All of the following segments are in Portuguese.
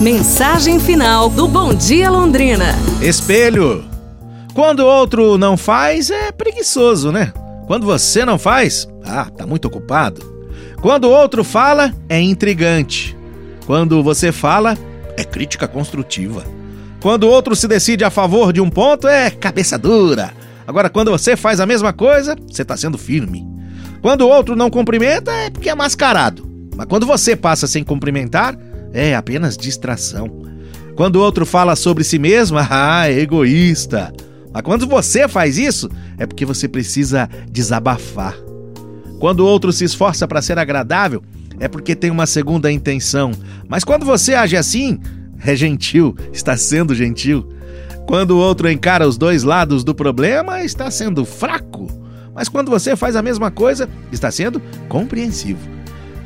Mensagem final do Bom Dia Londrina. Espelho. Quando outro não faz, é preguiçoso, né? Quando você não faz, ah, tá muito ocupado. Quando outro fala, é intrigante. Quando você fala, é crítica construtiva. Quando outro se decide a favor de um ponto, é cabeça dura. Agora, quando você faz a mesma coisa, você tá sendo firme. Quando o outro não cumprimenta, é porque é mascarado. Mas quando você passa sem cumprimentar, é apenas distração. Quando o outro fala sobre si mesmo, ah, é egoísta. Mas quando você faz isso, é porque você precisa desabafar. Quando o outro se esforça para ser agradável, é porque tem uma segunda intenção. Mas quando você age assim, é gentil, está sendo gentil. Quando o outro encara os dois lados do problema, está sendo fraco. Mas quando você faz a mesma coisa, está sendo compreensivo.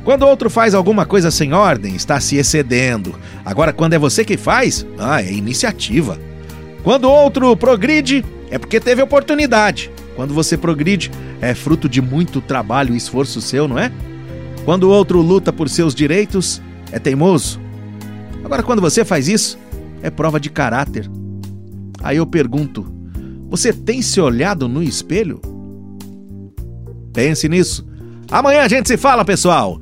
Quando outro faz alguma coisa sem ordem, está se excedendo. Agora, quando é você que faz, ah, é iniciativa. Quando outro progride, é porque teve oportunidade. Quando você progride, é fruto de muito trabalho e esforço seu, não é? Quando o outro luta por seus direitos, é teimoso. Agora, quando você faz isso, é prova de caráter. Aí eu pergunto: você tem se olhado no espelho? Pense nisso. Amanhã a gente se fala, pessoal.